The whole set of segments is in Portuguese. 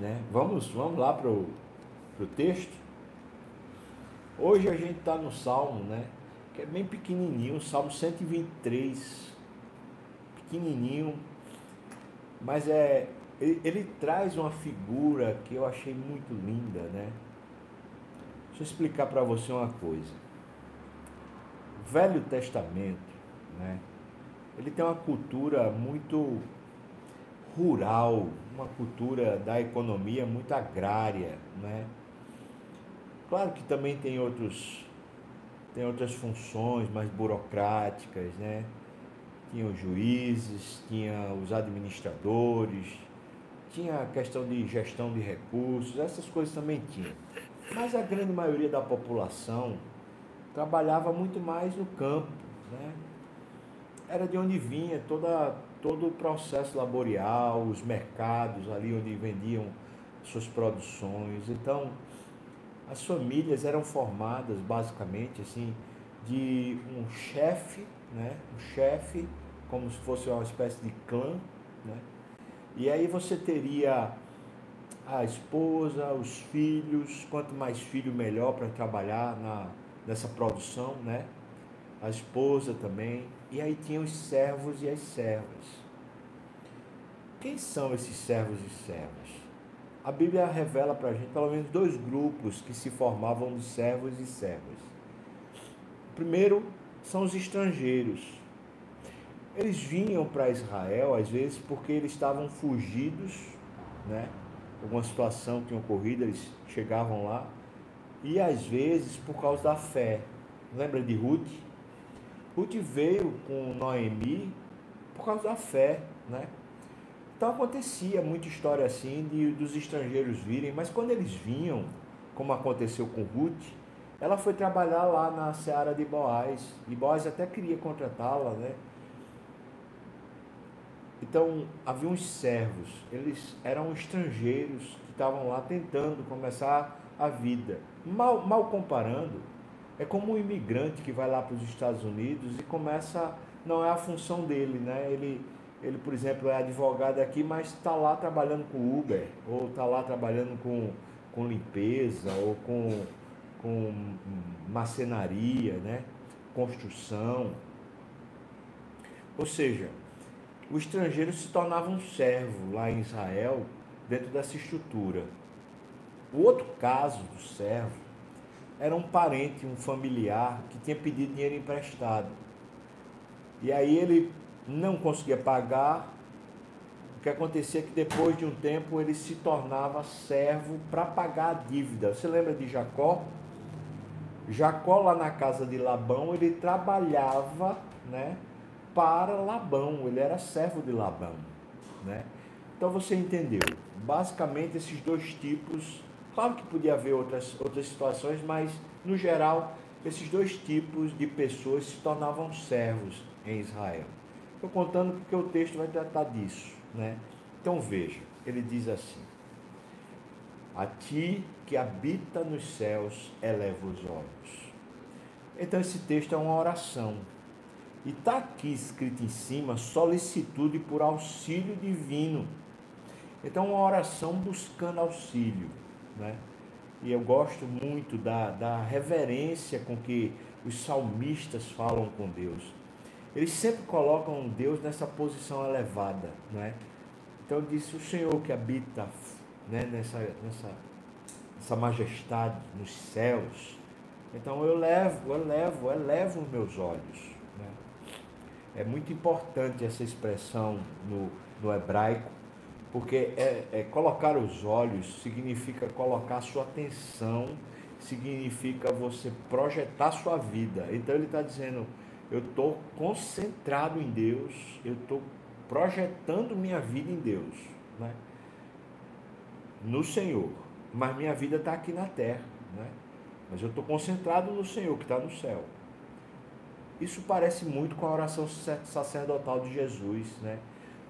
Né? Vamos, vamos lá para o texto. Hoje a gente está no Salmo, né? Que é bem pequenininho, Salmo 123. Pequenininho, mas é ele, ele traz uma figura que eu achei muito linda, né? Deixa eu explicar para você uma coisa. O Velho Testamento, né? Ele tem uma cultura muito rural, uma cultura da economia muito agrária, né? Claro que também tem outros tem outras funções mais burocráticas, né? Tinha os juízes, tinha os administradores, tinha a questão de gestão de recursos, essas coisas também tinha. Mas a grande maioria da população trabalhava muito mais no campo, né? Era de onde vinha toda, todo o processo laborial, os mercados ali onde vendiam suas produções. Então, as famílias eram formadas basicamente assim de um chefe, né? Um chefe como se fosse uma espécie de clã, né? E aí você teria a esposa, os filhos, quanto mais filho melhor para trabalhar na, nessa produção, né? A esposa também. E aí tinha os servos e as servas. Quem são esses servos e servas? A Bíblia revela para a gente pelo menos dois grupos que se formavam de servos e servas. O primeiro são os estrangeiros. Eles vinham para Israel, às vezes, porque eles estavam fugidos, né? Alguma situação tinha ocorrido, eles chegavam lá. E às vezes por causa da fé. Lembra de Ruth? Ruth veio com Noemi por causa da fé, né? Então acontecia muita história assim de, dos estrangeiros virem, mas quando eles vinham, como aconteceu com Ruth, ela foi trabalhar lá na seara de Boaz, e Boaz até queria contratá-la, né? Então havia uns servos, eles eram estrangeiros que estavam lá tentando começar a vida. Mal, mal comparando, é como um imigrante que vai lá para os Estados Unidos e começa, não é a função dele, né? Ele ele, por exemplo, é advogado aqui, mas está lá trabalhando com Uber, ou está lá trabalhando com, com limpeza, ou com, com macenaria, né? construção. Ou seja, o estrangeiro se tornava um servo lá em Israel, dentro dessa estrutura. O outro caso do servo era um parente, um familiar, que tinha pedido dinheiro emprestado. E aí ele não conseguia pagar. O que acontecia é que depois de um tempo ele se tornava servo para pagar a dívida. Você lembra de Jacó? Jacó lá na casa de Labão, ele trabalhava, né, para Labão, ele era servo de Labão, né? Então você entendeu? Basicamente esses dois tipos, claro que podia haver outras outras situações, mas no geral esses dois tipos de pessoas se tornavam servos em Israel. Estou contando porque o texto vai tratar disso. Né? Então veja, ele diz assim: A ti que habita nos céus, eleva os olhos. Então esse texto é uma oração. E está aqui escrito em cima solicitude por auxílio divino. Então, uma oração buscando auxílio. Né? E eu gosto muito da, da reverência com que os salmistas falam com Deus eles sempre colocam Deus nessa posição elevada, não é? Então disse o Senhor que habita né, nessa, nessa, nessa majestade nos céus. Então eu levo, eu levo, eu levo os meus olhos. Né? É muito importante essa expressão no, no hebraico, porque é, é, colocar os olhos significa colocar sua atenção, significa você projetar sua vida. Então ele está dizendo eu estou concentrado em Deus, eu estou projetando minha vida em Deus, né? no Senhor. Mas minha vida está aqui na terra, né? mas eu estou concentrado no Senhor que está no céu. Isso parece muito com a oração sacerdotal de Jesus, né?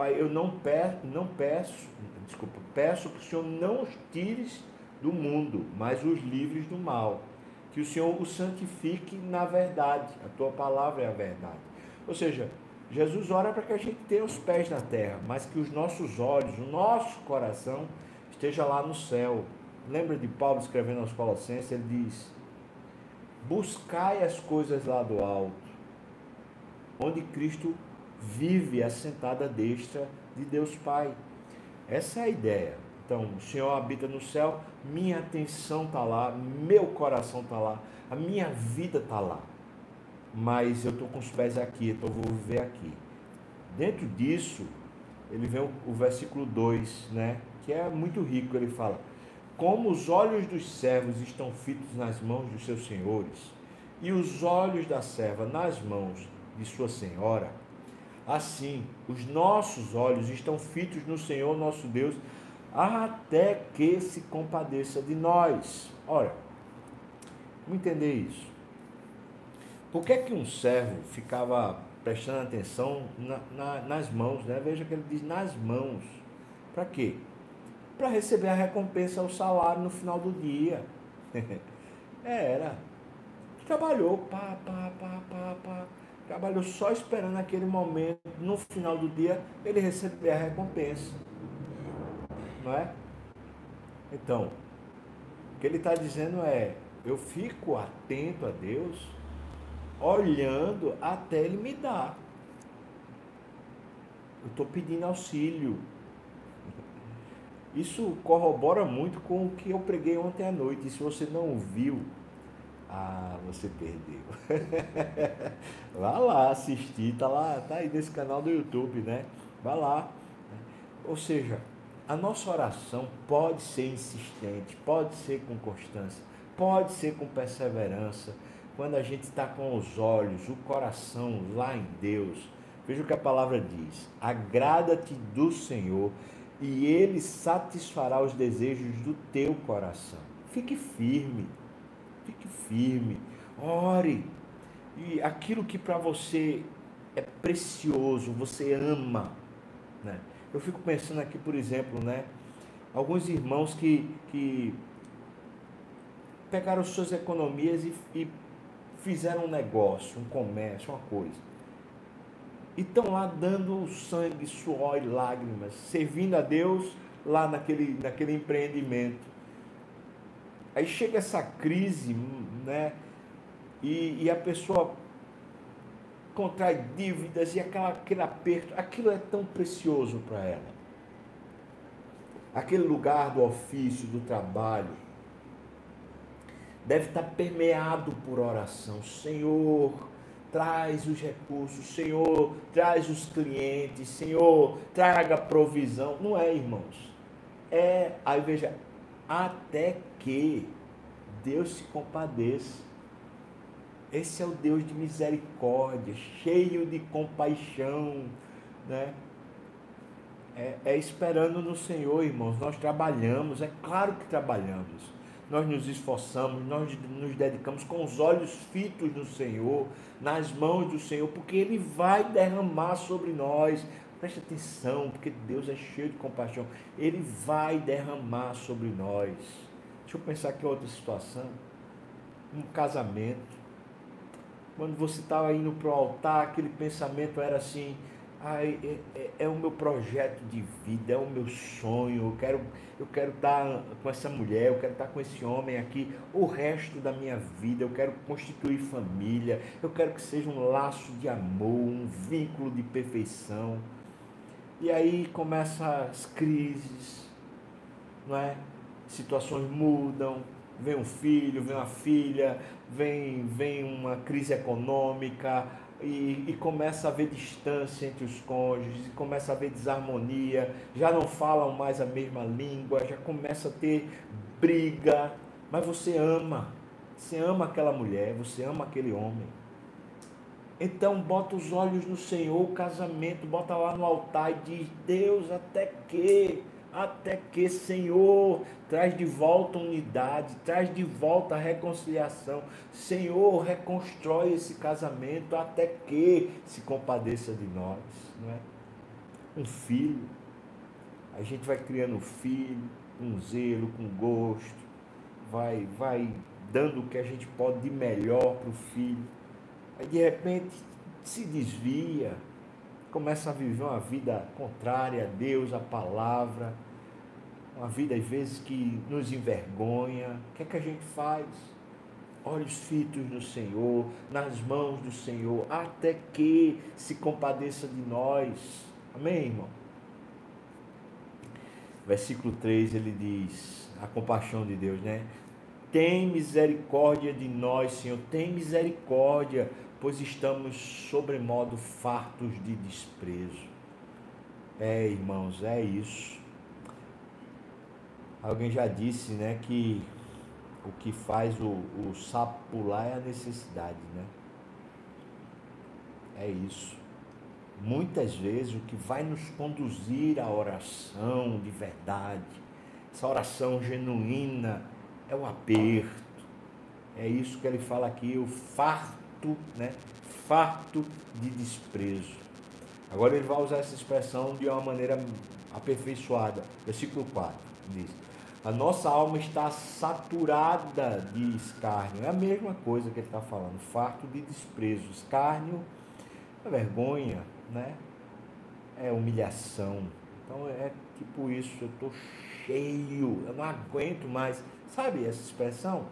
Pai, eu não peço, não peço, desculpa, peço que o Senhor não os tires do mundo, mas os livres do mal que o Senhor o santifique na verdade. A tua palavra é a verdade. Ou seja, Jesus ora para que a gente tenha os pés na terra, mas que os nossos olhos, o nosso coração esteja lá no céu. Lembra de Paulo escrevendo aos Colossenses? Ele diz: Buscai as coisas lá do alto, onde Cristo vive assentada à destra de Deus Pai. Essa é a ideia. Então, o Senhor habita no céu, minha atenção está lá, meu coração está lá, a minha vida está lá. Mas eu estou com os pés aqui, então vou viver aqui. Dentro disso, ele vem o, o versículo 2, né? Que é muito rico, ele fala: Como os olhos dos servos estão fitos nas mãos dos seus senhores, e os olhos da serva nas mãos de sua senhora, assim os nossos olhos estão fitos no Senhor nosso Deus até que se compadeça de nós. Ora, vamos entender isso. Por que, que um servo ficava prestando atenção na, na, nas mãos? Né? Veja que ele diz nas mãos. Para quê? Para receber a recompensa, o salário no final do dia. É, era. Trabalhou, pá, pá, pá, pá, pá. Trabalhou só esperando aquele momento, no final do dia, ele receber a recompensa não é? Então, o que ele está dizendo é: eu fico atento a Deus, olhando até Ele me dar. Eu estou pedindo auxílio. Isso corrobora muito com o que eu preguei ontem à noite. E se você não viu, ah, você perdeu. Vá lá assistir, tá lá, tá aí nesse canal do YouTube, né? Vá lá. Ou seja, a nossa oração pode ser insistente, pode ser com constância, pode ser com perseverança, quando a gente está com os olhos, o coração lá em Deus. Veja o que a palavra diz: agrada-te do Senhor e Ele satisfará os desejos do teu coração. Fique firme, fique firme, ore. E aquilo que para você é precioso, você ama, né? Eu fico pensando aqui, por exemplo, né? Alguns irmãos que, que pegaram suas economias e, e fizeram um negócio, um comércio, uma coisa. E estão lá dando sangue, suor e lágrimas, servindo a Deus lá naquele, naquele empreendimento. Aí chega essa crise, né? E, e a pessoa contrai dívidas e aquela, aquele aperto, aquilo é tão precioso para ela. Aquele lugar do ofício, do trabalho, deve estar permeado por oração. Senhor, traz os recursos, Senhor, traz os clientes, Senhor, traga provisão. Não é, irmãos. É, aí veja, até que Deus se compadeça. Esse é o Deus de misericórdia, cheio de compaixão, né? É, é, esperando no Senhor, irmãos. Nós trabalhamos, é claro que trabalhamos. Nós nos esforçamos, nós nos dedicamos com os olhos fitos no Senhor, nas mãos do Senhor, porque Ele vai derramar sobre nós. Preste atenção, porque Deus é cheio de compaixão. Ele vai derramar sobre nós. Deixa eu pensar aqui outra situação. Um casamento quando você estava indo para o altar, aquele pensamento era assim: ah, é, é, é, o meu projeto de vida, é o meu sonho, eu quero, eu quero estar com essa mulher, eu quero estar com esse homem aqui o resto da minha vida, eu quero constituir família, eu quero que seja um laço de amor, um vínculo de perfeição. E aí começam as crises, não é? Situações mudam, vem um filho, vem uma filha, vem, vem uma crise econômica e, e, começa a haver distância entre os cônjuges, começa a haver desarmonia, já não falam mais a mesma língua, já começa a ter briga, mas você ama, você ama aquela mulher, você ama aquele homem. Então bota os olhos no Senhor, o casamento, bota lá no altar e diz, Deus, até que até que, Senhor, traz de volta unidade, traz de volta a reconciliação. Senhor, reconstrói esse casamento até que se compadeça de nós, não é? Um filho, a gente vai criando um filho, com zelo, com gosto, vai, vai dando o que a gente pode de melhor para o filho. Aí de repente se desvia, começa a viver uma vida contrária a Deus, a palavra. uma vida às vezes que nos envergonha. O que é que a gente faz? Olhos fitos no Senhor, nas mãos do Senhor, até que se compadeça de nós. Amém, irmão? Versículo 3 ele diz: a compaixão de Deus, né? Tem misericórdia de nós, Senhor, tem misericórdia, pois estamos sobremodo fartos de desprezo. É, irmãos, é isso. Alguém já disse, né, que o que faz o, o sapo pular é a necessidade, né? É isso. Muitas vezes o que vai nos conduzir à oração de verdade, essa oração genuína, é o aperto. É isso que ele fala aqui, o farto, né? Farto de desprezo. Agora ele vai usar essa expressão de uma maneira aperfeiçoada. Versículo 4 diz: A nossa alma está saturada de escárnio. É a mesma coisa que ele está falando, farto de desprezo. Escárnio é vergonha, né? É humilhação. Então é tipo isso, eu estou cheio, eu não aguento mais. Sabe essa expressão?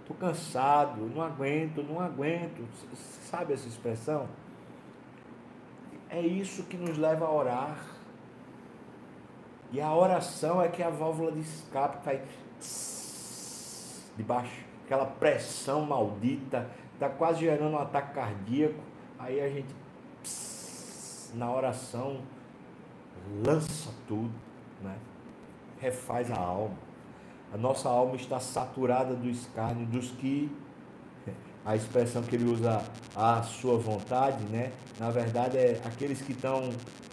Estou cansado, não aguento, não aguento. Sabe essa expressão? É isso que nos leva a orar. E a oração é que a válvula de escape vai debaixo, aquela pressão maldita, está quase gerando um ataque cardíaco. Aí a gente, na oração, lança tudo, né? Refaz a alma. A nossa alma está saturada do escárnio dos que a expressão que ele usa a sua vontade, né? Na verdade é aqueles que estão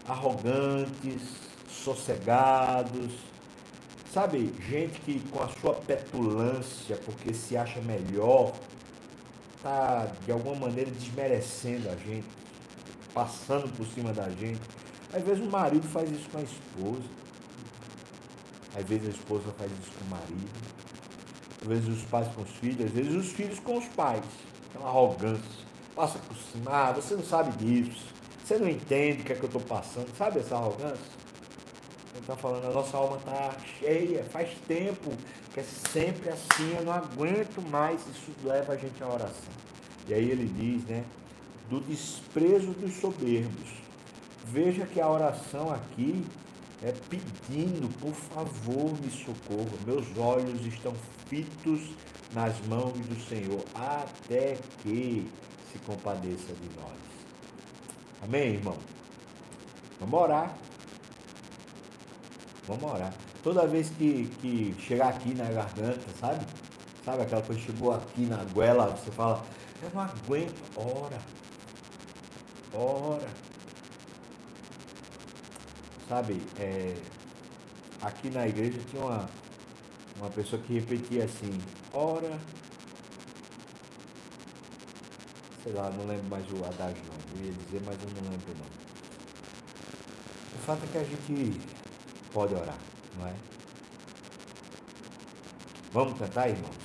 arrogantes, sossegados, sabe? Gente que com a sua petulância, porque se acha melhor, tá de alguma maneira desmerecendo a gente, passando por cima da gente. Às vezes o marido faz isso com a esposa. Às vezes a esposa faz isso com o marido, às vezes os pais com os filhos, às vezes os filhos com os pais. É uma arrogância. Passa por cima, ah, você não sabe disso, você não entende o que é que eu estou passando, sabe essa arrogância? Ele está falando, a nossa alma está cheia, faz tempo que é sempre assim, eu não aguento mais, isso leva a gente à oração. E aí ele diz, né, do desprezo dos soberbos. Veja que a oração aqui é, pedindo, por favor, me socorra. Meus olhos estão fitos nas mãos do Senhor, até que se compadeça de nós. Amém, irmão? Vamos orar. Vamos orar. Toda vez que, que chegar aqui na garganta, sabe? Sabe aquela coisa que chegou aqui na goela, você fala, eu não aguento. Ora. Ora Sabe, é, aqui na igreja tinha uma, uma pessoa que repetia assim, ora. Sei lá, não lembro mais o adágio não. Eu ia dizer, mas eu não lembro não. O fato é que a gente pode orar, não é? Vamos cantar, irmãos?